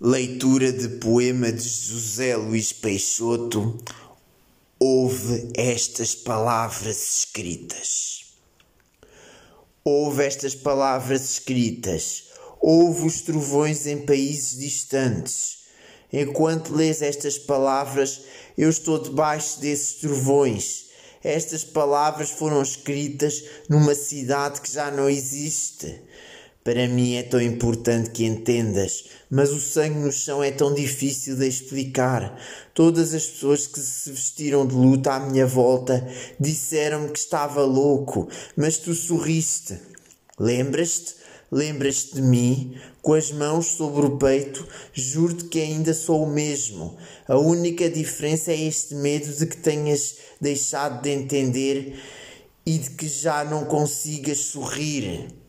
Leitura de poema de José Luís Peixoto. Ouve estas palavras escritas. Ouve estas palavras escritas. Ouve os trovões em países distantes. Enquanto lês estas palavras, eu estou debaixo desses trovões. Estas palavras foram escritas numa cidade que já não existe. Para mim é tão importante que entendas, mas o sangue no chão é tão difícil de explicar. Todas as pessoas que se vestiram de luta à minha volta disseram-me que estava louco, mas tu sorriste. Lembras-te? Lembras-te de mim? Com as mãos sobre o peito, juro-te que ainda sou o mesmo. A única diferença é este medo de que tenhas deixado de entender e de que já não consigas sorrir.